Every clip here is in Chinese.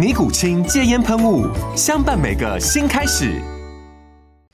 尼古清戒烟喷雾，相伴每个新开始。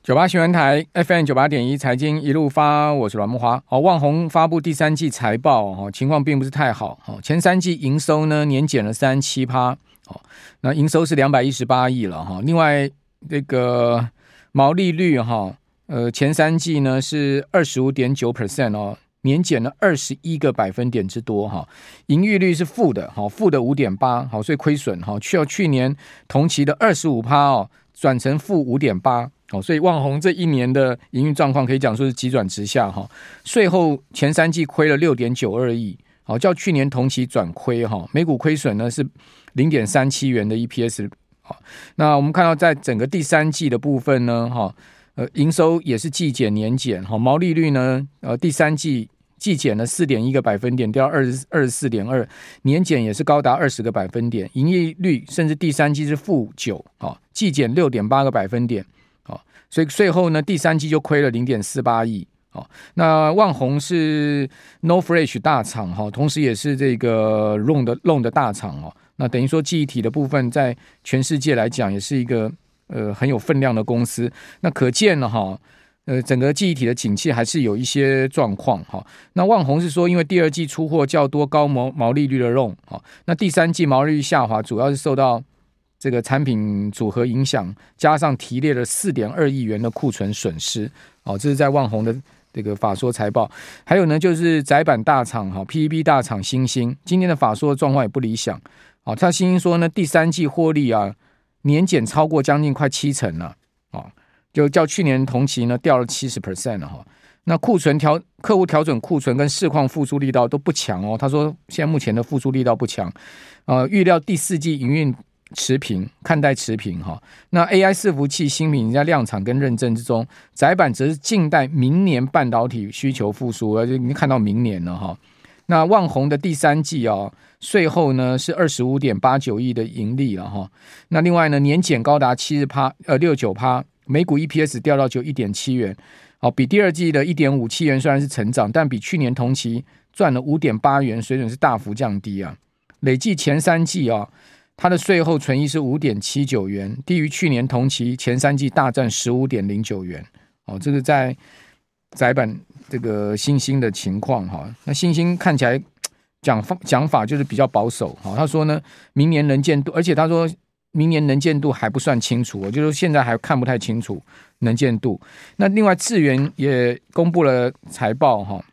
九八新闻台 FM 九八点一财经一路发，我是阮木华。好，旺宏发布第三季财报，哈，情况并不是太好。哈，前三季营收呢年减了三七趴，好，那营收是两百一十八亿了，哈。另外，这个毛利率，哈，呃，前三季呢是二十五点九 percent 哦。年减了二十一个百分点之多哈，盈余率是负的哈，负的五点八好，所以亏损哈，去到去年同期的二十五趴哦，转成负五点八好，所以旺宏这一年的营运状况可以讲说是急转直下哈，税后前三季亏了六点九二亿，好，较去年同期转亏哈，每股亏损呢是零点三七元的 EPS 好，那我们看到在整个第三季的部分呢哈，呃，营收也是季减年减哈，毛利率呢呃第三季。季减了四点一个百分点，掉二十二十四点二，年减也是高达二十个百分点，营业率甚至第三季是负九啊，季减六点八个百分点啊，所以税后呢，第三季就亏了零点四八亿啊。那旺宏是 No Flash 大厂哈，同时也是这个 ROM 的 ROM 的大厂哦。那等于说记忆体的部分，在全世界来讲，也是一个呃很有分量的公司。那可见了哈。呃，整个记忆体的景气还是有一些状况哈。那旺宏是说，因为第二季出货较多高毛毛利率的隆哈，那第三季毛利率下滑，主要是受到这个产品组合影响，加上提列了四点二亿元的库存损失。哦，这是在旺宏的这个法说财报。还有呢，就是窄板大厂哈，PEB 大厂新兴今天的法说状况也不理想。哦，他新兴说呢，第三季获利啊，年减超过将近快七成了啊。就较去年同期呢掉了七十 percent 了哈，那库存调客户调整库存跟市况复苏力道都不强哦。他说现在目前的复苏力道不强，呃，预料第四季营运持平，看待持平哈。那 AI 伺服器新品在量产跟认证之中，窄板则是静待明年半导体需求复苏，而且已经看到明年了哈。那万宏的第三季啊，税后呢是二十五点八九亿的盈利了哈。那另外呢年减高达七十趴，呃六九趴。每股 EPS 掉到就一点七元，好，比第二季的一点五七元虽然是成长，但比去年同期赚了五点八元，水准是大幅降低啊。累计前三季啊，它的税后存益是五点七九元，低于去年同期前三季大赚十五点零九元。哦，这个在窄板这个新兴的情况哈，那新兴看起来讲方讲法就是比较保守哈，他说呢，明年能见度，而且他说。明年能见度还不算清楚，我就是现在还看不太清楚能见度。那另外智源也公布了财报哈，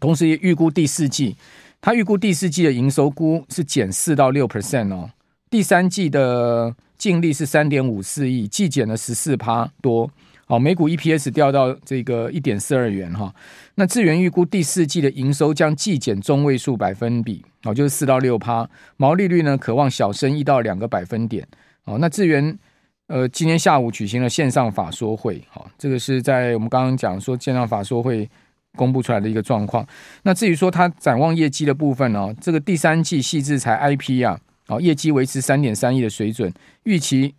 同时也预估第四季，他预估第四季的营收估是减四到六 percent 哦，第三季的净利是三点五四亿，季减了十四趴多。好，每股 EPS 掉到这个一点四二元哈。那智原预估第四季的营收将季减中位数百分比，哦，就是四到六趴。毛利率呢，可望小升一到两个百分点。哦，那智原呃，今天下午举行了线上法说会，好，这个是在我们刚刚讲说线上法说会公布出来的一个状况。那至于说它展望业绩的部分呢，这个第三季细智财 IP 啊，哦，业绩维持三点三亿的水准，预期。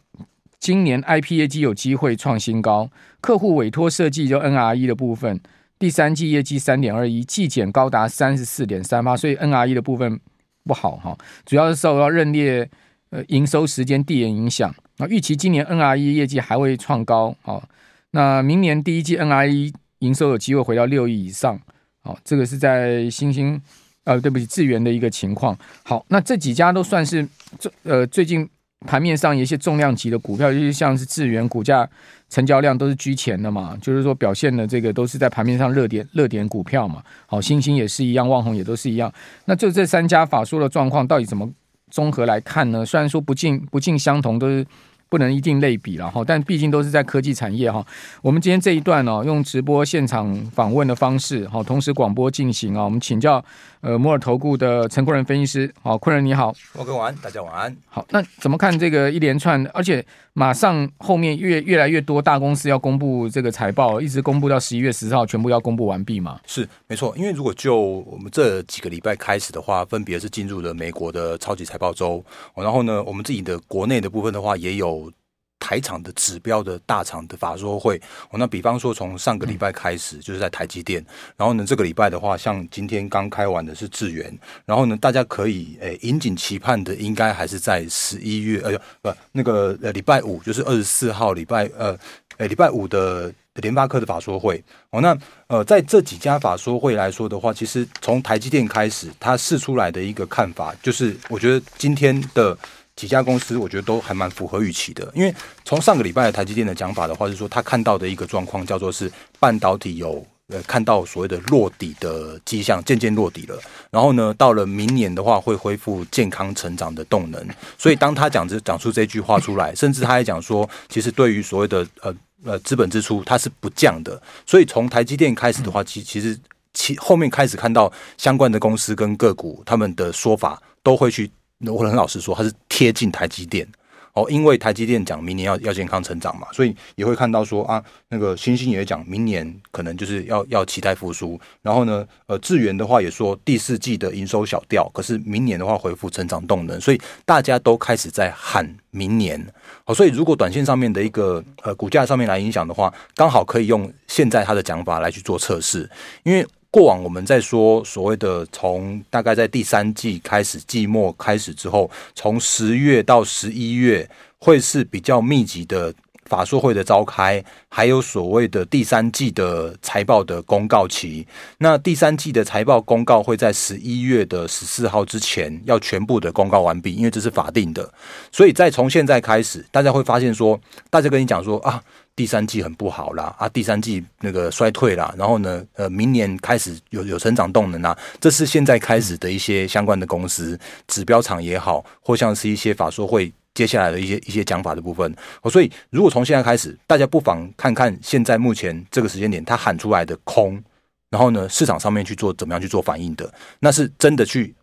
今年 IP 业绩有机会创新高，客户委托设计就 NRE 的部分，第三季业绩三点二一，季减高达三十四点三八，所以 NRE 的部分不好哈，主要是受到认列呃营收时间递延影响。那预期今年 NRE 业绩还会创高，好，那明年第一季 NRE 营收有机会回到六亿以上，好，这个是在新兴呃对不起智源的一个情况。好，那这几家都算是这呃最近。盘面上一些重量级的股票，就是像是智源股价成交量都是居前的嘛，就是说表现的这个都是在盘面上热点热点股票嘛。好，新兴也是一样，旺宏也都是一样。那就这三家法说的状况，到底怎么综合来看呢？虽然说不尽不尽相同，都是。不能一定类比了哈，但毕竟都是在科技产业哈。我们今天这一段呢，用直播现场访问的方式，好，同时广播进行啊。我们请教呃摩尔投顾的陈坤仁分析师，好，坤仁你好，我跟晚安，大家晚安。好，那怎么看这个一连串，而且马上后面越越来越多大公司要公布这个财报，一直公布到十一月十四号，全部要公布完毕嘛？是没错，因为如果就我们这几个礼拜开始的话，分别是进入了美国的超级财报周，然后呢，我们自己的国内的部分的话，也有。台厂的指标的大厂的法说会，哦，那比方说从上个礼拜开始，就是在台积电，然后呢，这个礼拜的话，像今天刚开完的是智原，然后呢，大家可以诶引颈期盼的，应该还是在十一月，呃，不，那个呃礼拜五，就是二十四号礼拜，呃，诶礼拜五的联发科的法说会，哦，那呃在这几家法说会来说的话，其实从台积电开始，它释出来的一个看法，就是我觉得今天的。几家公司，我觉得都还蛮符合预期的，因为从上个礼拜的台积电的讲法的话，是说他看到的一个状况叫做是半导体有呃看到所谓的落底的迹象，渐渐落底了。然后呢，到了明年的话会恢复健康成长的动能。所以当他讲这讲出这句话出来，甚至他还讲说，其实对于所谓的呃呃资本支出，它是不降的。所以从台积电开始的话，其其实其后面开始看到相关的公司跟个股他们的说法都会去。那我很老实说，它是贴近台积电。哦，因为台积电讲明年要要健康成长嘛，所以也会看到说啊，那个欣兴也讲明年可能就是要要期待复苏，然后呢，呃，智源的话也说第四季的营收小掉，可是明年的话恢复成长动能，所以大家都开始在喊明年。哦，所以如果短线上面的一个呃股价上面来影响的话，刚好可以用现在他的讲法来去做测试，因为。过往我们在说所谓的从大概在第三季开始季末开始之后，从十月到十一月会是比较密集的法说会的召开，还有所谓的第三季的财报的公告期。那第三季的财报公告会在十一月的十四号之前要全部的公告完毕，因为这是法定的。所以在从现在开始，大家会发现说，大家跟你讲说啊。第三季很不好啦，啊，第三季那个衰退啦，然后呢，呃，明年开始有有成长动能啊，这是现在开始的一些相关的公司指标厂也好，或像是一些法说会接下来的一些一些讲法的部分。所以如果从现在开始，大家不妨看看现在目前这个时间点，他喊出来的空，然后呢，市场上面去做怎么样去做反应的，那是真的去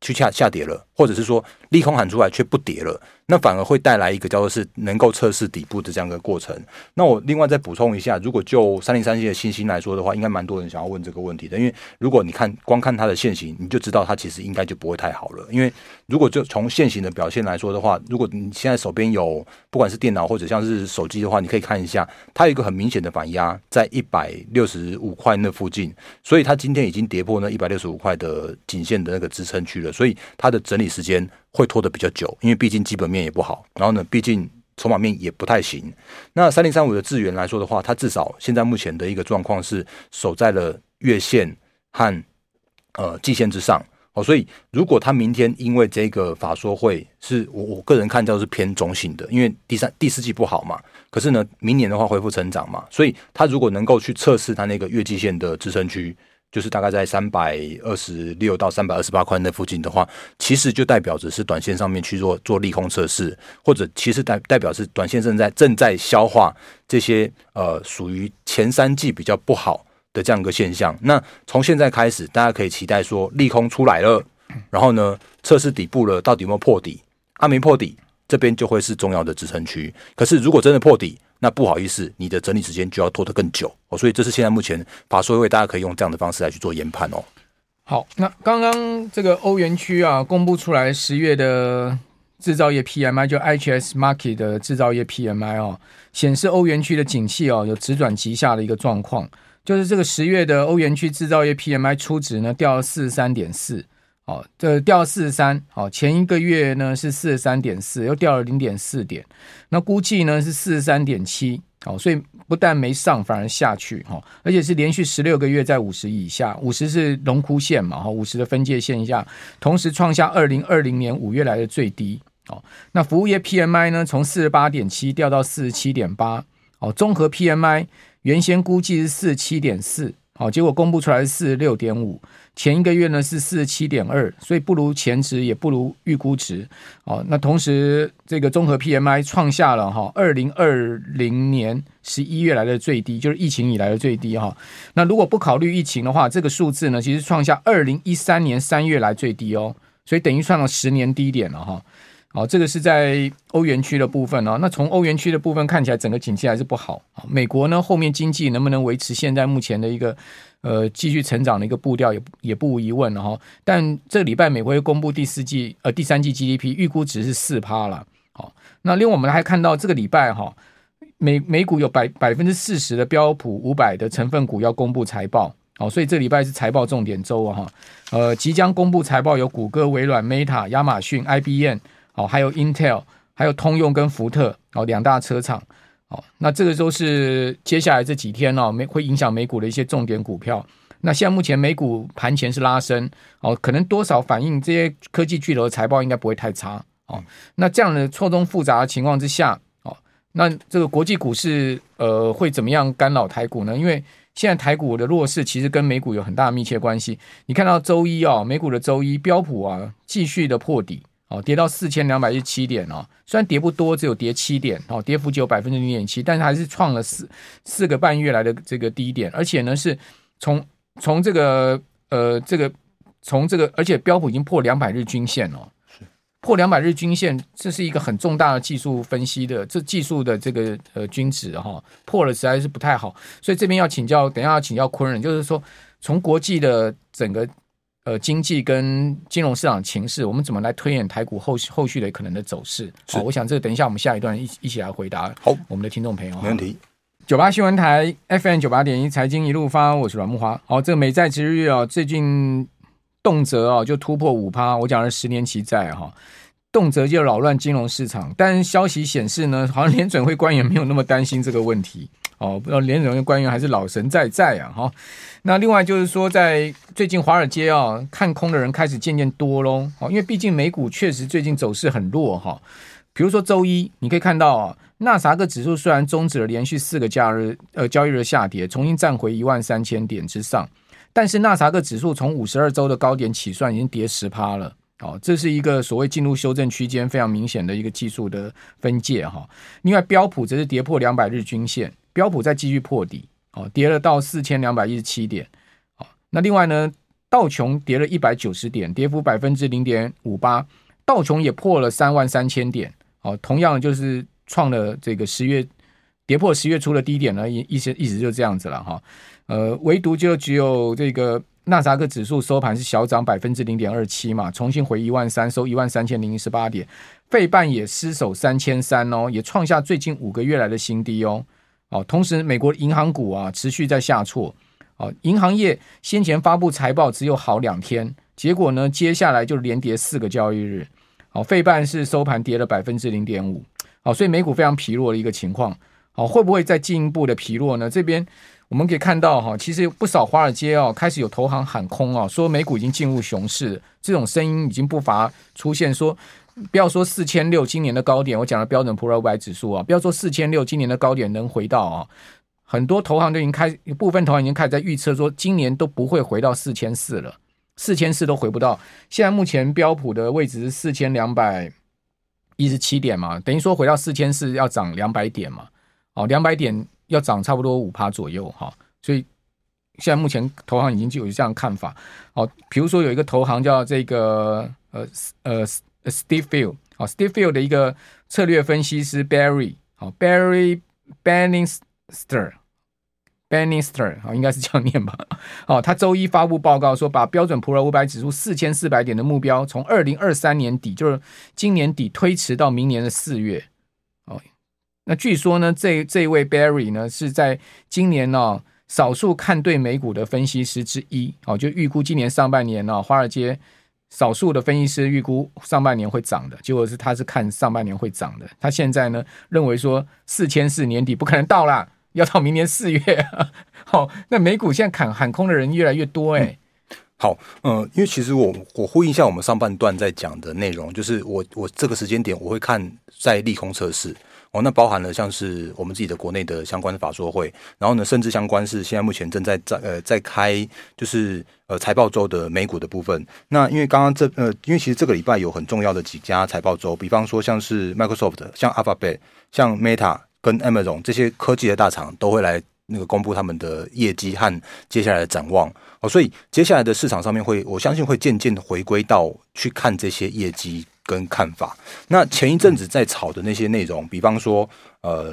去下下跌了，或者是说利空喊出来却不跌了。那反而会带来一个叫做是能够测试底部的这样一个过程。那我另外再补充一下，如果就三零三七的信心来说的话，应该蛮多人想要问这个问题的。因为如果你看光看它的线型，你就知道它其实应该就不会太好了。因为如果就从线型的表现来说的话，如果你现在手边有不管是电脑或者像是手机的话，你可以看一下，它有一个很明显的反压在一百六十五块那附近，所以它今天已经跌破那一百六十五块的颈线的那个支撑区了，所以它的整理时间。会拖得比较久，因为毕竟基本面也不好，然后呢，毕竟筹码面也不太行。那三零三五的智源来说的话，它至少现在目前的一个状况是守在了月线和呃季线之上哦，所以如果它明天因为这个法说会是我我个人看到是偏中性的，因为第三第四季不好嘛，可是呢，明年的话恢复成长嘛，所以它如果能够去测试它那个月季线的支撑区。就是大概在三百二十六到三百二十八块那附近的话，其实就代表着是短线上面去做做利空测试，或者其实代代表是短线正在正在消化这些呃属于前三季比较不好的这样一个现象。那从现在开始，大家可以期待说利空出来了，然后呢测试底部了，到底有没有破底？啊，没破底，这边就会是重要的支撑区。可是如果真的破底，那不好意思，你的整理时间就要拖得更久哦，所以这是现在目前法说会大家可以用这样的方式来去做研判哦。好，那刚刚这个欧元区啊公布出来十月的制造业 PMI，就 IHS Market 的制造业 PMI 哦，显示欧元区的景气哦有直转急下的一个状况，就是这个十月的欧元区制造业 PMI 初值呢掉了四十三点四。哦，这掉四十三，好，前一个月呢是四十三点四，又掉了零点四点，那估计呢是四十三点七，好，所以不但没上，反而下去，哈，而且是连续十六个月在五十以下，五十是龙枯线嘛，哈，五十的分界线下，同时创下二零二零年五月来的最低，哦，那服务业 PMI 呢从四十八点七掉到四十七点八，哦，综合 PMI 原先估计是四十七点四，好，结果公布出来是四十六点五，前一个月呢是四十七点二，所以不如前值，也不如预估值。哦，那同时这个综合 PMI 创下了哈二零二零年十一月来的最低，就是疫情以来的最低哈。那如果不考虑疫情的话，这个数字呢其实创下二零一三年三月来最低哦，所以等于创了十年低点了哈。好，这个是在欧元区的部分哦。那从欧元区的部分看起来，整个景气还是不好。美国呢，后面经济能不能维持现在目前的一个呃继续成长的一个步调，也也不无疑问了哈。但这礼拜美国会公布第四季呃第三季 GDP 预估值是四趴了。好，那另外我们还看到这个礼拜哈，美美股有百百分之四十的标普五百的成分股要公布财报。好，所以这礼拜是财报重点周啊哈。呃，即将公布财报有谷歌、微软、Meta、亚马逊、IBM。哦，还有 Intel，还有通用跟福特哦，两大车厂哦，那这个都是接下来这几天哦，美会影响美股的一些重点股票。那现在目前美股盘前是拉升哦，可能多少反映这些科技巨头的财报应该不会太差哦。那这样的错综复杂的情况之下哦，那这个国际股市呃会怎么样干扰台股呢？因为现在台股的弱势其实跟美股有很大的密切关系。你看到周一哦，美股的周一标普啊继续的破底。哦，跌到四千两百一十七点哦，虽然跌不多，只有跌七点哦，跌幅只有百分之零点七，但是还是创了四四个半月来的这个低点，而且呢是从从这个呃这个从这个，而且标普已经破两百日均线哦，破两百日均线，这是一个很重大的技术分析的这技术的这个呃均值哈，破了实在是不太好，所以这边要请教，等一下要请教昆人，就是说从国际的整个。呃，经济跟金融市场情势，我们怎么来推演台股后续后续的可能的走势？好，我想这个等一下我们下一段一一起来回答。好，我们的听众朋友，没问题。九八新闻台 FM 九八点一财经一路发，我是阮木花。好，这个美债殖利率啊，最近动辄啊就突破五趴。我讲的是十年期债哈，动辄就扰乱金融市场。但消息显示呢，好像联准会官员没有那么担心这个问题。哦，不知道联准会官员还是老神在在啊，哈。那另外就是说，在最近华尔街啊，看空的人开始渐渐多喽。哦，因为毕竟美股确实最近走势很弱哈。比如说周一，你可以看到啊，纳萨克指数虽然终止了连续四个假日呃交易日下跌，重新站回一万三千点之上，但是纳萨克指数从五十二周的高点起算，已经跌十趴了。哦，这是一个所谓进入修正区间非常明显的一个技术的分界哈。另外标普则是跌破两百日均线。标普再继续破底，哦，跌了到四千两百一十七点，哦，那另外呢，道琼跌了一百九十点，跌幅百分之零点五八，道琼也破了三万三千点，哦，同样就是创了这个十月跌破十月初的低点呢，意思意思就这样子了哈，呃，唯独就只有这个纳萨克指数收盘是小涨百分之零点二七嘛，重新回一万三，收一万三千零一十八点，费半也失守三千三哦，也创下最近五个月来的新低哦。哦，同时，美国银行股啊持续在下挫。哦，银行业先前发布财报只有好两天，结果呢，接下来就连跌四个交易日。好，费半是收盘跌了百分之零点五。好，所以美股非常疲弱的一个情况。好，会不会再进一步的疲弱呢？这边我们可以看到哈，其实不少华尔街哦开始有投行喊空啊，说美股已经进入熊市，这种声音已经不乏出现说。不要说四千六今年的高点，我讲的标准普尔五百指数啊，不要说四千六今年的高点能回到啊，很多投行都已经开，部分投行已经开始在预测说，今年都不会回到四千四了，四千四都回不到。现在目前标普的位置是四千两百一十七点嘛，等于说回到四千四要涨两百点嘛，哦，两百点要涨差不多五趴左右哈，所以现在目前投行已经就有这样看法。哦，比如说有一个投行叫这个呃呃。Steve Field，好，Steve Field 的一个策略分析师 Barry，好，Barry Bannister，Bannister，好，应该是这样念吧，好，他周一发布报告说，把标准普尔五百指数四千四百点的目标，从二零二三年底，就是今年底推迟到明年的四月，哦，那据说呢，这这位 Barry 呢是在今年呢、哦、少数看对美股的分析师之一，哦，就预估今年上半年呢、哦、华尔街。少数的分析师预估上半年会涨的，结果是他是看上半年会涨的。他现在呢认为说四千四年底不可能到啦，要到明年四月。好，那美股现在砍喊空的人越来越多哎、好，嗯，因为其实我我呼应一下我们上半段在讲的内容，就是我我这个时间点我会看在利空测试。哦，那包含了像是我们自己的国内的相关的法说会，然后呢，甚至相关是现在目前正在在呃在开就是呃财报周的美股的部分。那因为刚刚这呃，因为其实这个礼拜有很重要的几家财报周，比方说像是 Microsoft、像 Alphabet、像 Meta 跟 Amazon 这些科技的大厂都会来那个公布他们的业绩和接下来的展望。哦，所以接下来的市场上面会，我相信会渐渐回归到去看这些业绩。跟看法，那前一阵子在炒的那些内容，比方说，呃，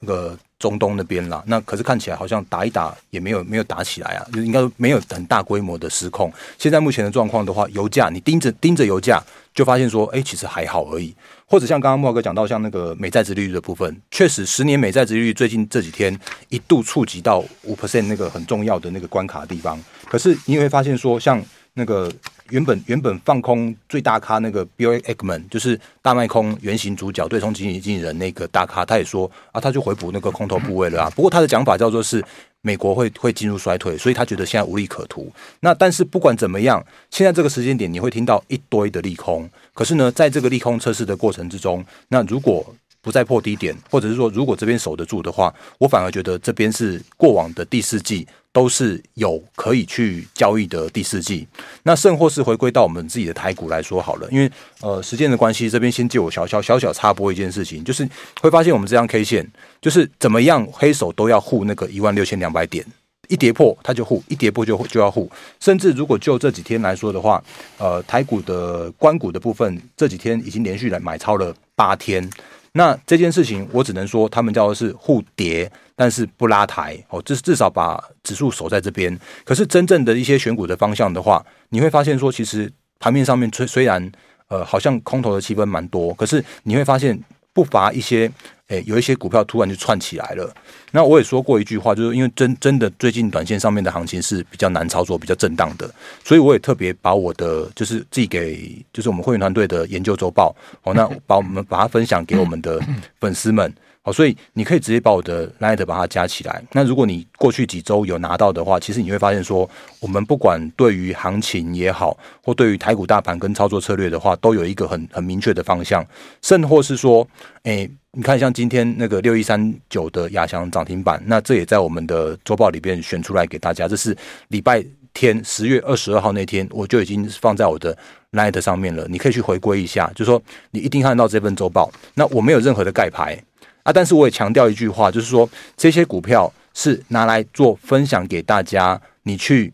那个中东那边啦，那可是看起来好像打一打也没有没有打起来啊，就应该没有很大规模的失控。现在目前的状况的话，油价你盯着盯着油价，就发现说，哎，其实还好而已。或者像刚刚莫哥讲到，像那个美债殖利率的部分，确实十年美债殖利率最近这几天一度触及到五 percent 那个很重要的那个关卡地方。可是你会发现说，像那个。原本原本放空最大咖那个 Bill Ackman，就是大卖空原型主角对冲基金经理人那个大咖，他也说啊，他就回补那个空头部位了啊。不过他的讲法叫做是美国会会进入衰退，所以他觉得现在无利可图。那但是不管怎么样，现在这个时间点你会听到一堆的利空。可是呢，在这个利空测试的过程之中，那如果不再破低点，或者是说如果这边守得住的话，我反而觉得这边是过往的第四季。都是有可以去交易的第四季，那甚或是回归到我们自己的台股来说好了，因为呃时间的关系，这边先借我小小小小插播一件事情，就是会发现我们这张 K 线就是怎么样黑手都要护那个一万六千两百点，一跌破它就护，一跌破就就要护，甚至如果就这几天来说的话，呃台股的关股的部分这几天已经连续来买超了八天。那这件事情，我只能说他们叫的是互跌，但是不拉抬哦，至至少把指数守在这边。可是真正的一些选股的方向的话，你会发现说，其实盘面上面虽虽然呃好像空头的气氛蛮多，可是你会发现不乏一些。诶，有一些股票突然就窜起来了。那我也说过一句话，就是因为真真的最近短线上面的行情是比较难操作、比较震荡的，所以我也特别把我的就是寄给就是我们会员团队的研究周报哦，那把我们把它分享给我们的粉丝们。好，所以你可以直接把我的 light 把它加起来。那如果你过去几周有拿到的话，其实你会发现说，我们不管对于行情也好，或对于台股大盘跟操作策略的话，都有一个很很明确的方向。甚或是说，诶，你看像今天那个六一三九的亚翔涨停板，那这也在我们的周报里边选出来给大家。这是礼拜天十月二十二号那天，我就已经放在我的 light 上面了。你可以去回归一下，就是说你一定看到这份周报。那我没有任何的盖牌。啊！但是我也强调一句话，就是说这些股票是拿来做分享给大家，你去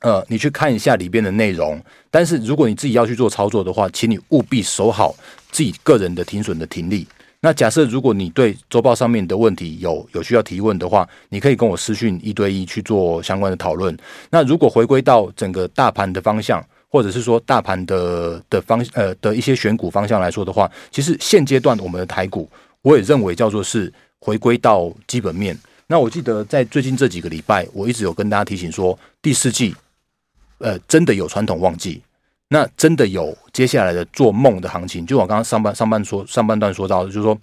呃，你去看一下里边的内容。但是如果你自己要去做操作的话，请你务必守好自己个人的停损的停利。那假设如果你对周报上面的问题有有需要提问的话，你可以跟我私讯一对一去做相关的讨论。那如果回归到整个大盘的方向，或者是说大盘的的方呃的一些选股方向来说的话，其实现阶段我们的台股。我也认为叫做是回归到基本面。那我记得在最近这几个礼拜，我一直有跟大家提醒说，第四季，呃，真的有传统旺季，那真的有接下来的做梦的行情。就我刚刚上半上半说上半段说到，就是说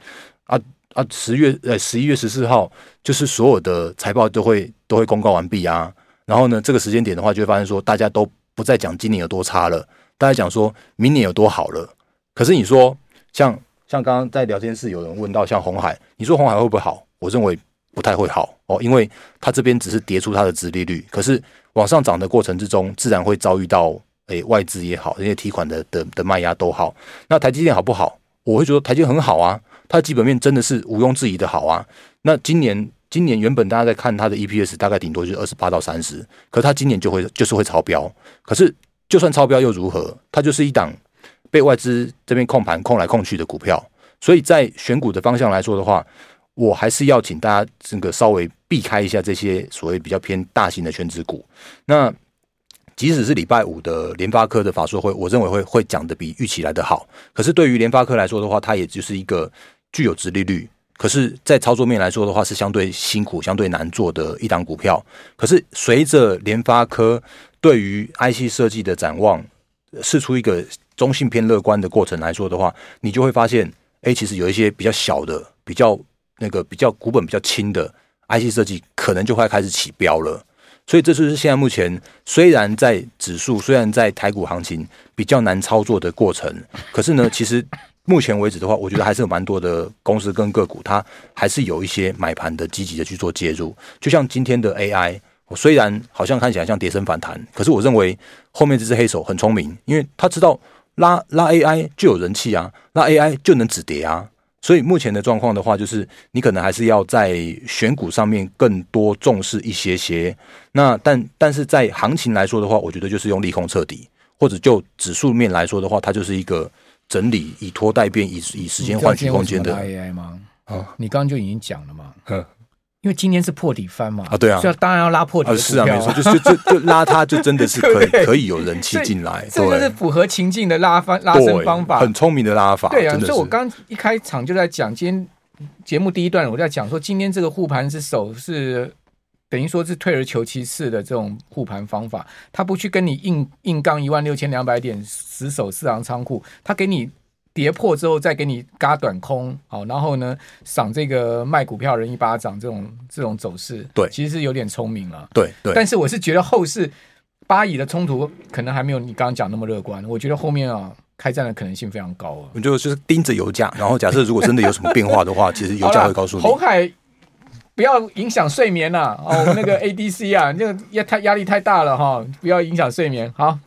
啊啊，十月呃十一月十四号，就是所有的财报都会都会公告完毕啊。然后呢，这个时间点的话，就会发现说，大家都不再讲今年有多差了，大家讲说明年有多好了。可是你说像。像刚刚在聊天室有人问到，像红海，你说红海会不会好？我认为不太会好哦，因为它这边只是跌出它的殖利率，可是往上涨的过程之中，自然会遭遇到诶外资也好，那些提款的的的卖压都好。那台积电好不好？我会觉得台积电很好啊，它的基本面真的是毋庸置疑的好啊。那今年今年原本大家在看它的 EPS 大概顶多就是二十八到三十，可它今年就会就是会超标。可是就算超标又如何？它就是一档。被外资这边控盘控来控去的股票，所以在选股的方向来说的话，我还是要请大家这个稍微避开一下这些所谓比较偏大型的全职股。那即使是礼拜五的联发科的法说会，我认为会会讲的比预期来的好。可是对于联发科来说的话，它也就是一个具有殖利率，可是，在操作面来说的话，是相对辛苦、相对难做的一档股票。可是随着联发科对于 IC 设计的展望，试出一个。中性偏乐观的过程来说的话，你就会发现，哎，其实有一些比较小的、比较那个、比较股本比较轻的 IC 设计，可能就会开始起标了。所以这就是现在目前虽然在指数、虽然在台股行情比较难操作的过程，可是呢，其实目前为止的话，我觉得还是有蛮多的公司跟个股，它还是有一些买盘的积极的去做介入。就像今天的 AI，我虽然好像看起来像跌升反弹，可是我认为后面这只黑手很聪明，因为他知道拉拉 AI 就有人气啊，拉 AI 就能止跌啊。所以目前的状况的话，就是你可能还是要在选股上面更多重视一些些。那但但是在行情来说的话，我觉得就是用利空彻底，或者就指数面来说的话，它就是一个。整理以拖代变，以以时间换取空间的 AI 吗？哦，你刚刚就已经讲了嘛。嗯，因为今天是破底翻嘛。啊，对啊，所以当然要拉破底。是啊，没错，就是就就拉它，就真的是可以 可以有人气进来。这个是符合情境的拉翻拉升方法，很聪明的拉法。对啊，所以我刚一开场就在讲，今天节目第一段我在讲说，今天这个护盘是手是。等于说是退而求其次的这种护盘方法，他不去跟你硬硬刚一万六千两百点死守四行仓库，他给你跌破之后再给你嘎短空，好，然后呢赏这个卖股票人一巴掌，这种这种走势，对，其实是有点聪明了，对对。但是我是觉得后市巴以的冲突可能还没有你刚刚讲那么乐观，我觉得后面啊开战的可能性非常高啊。我就就是盯着油价，然后假设如果真的有什么变化的话，其实油价会告诉你。红海。不要影响睡眠呐！哦，那个 ADC 啊，那个压太压力太大了哈，不要影响睡眠。好，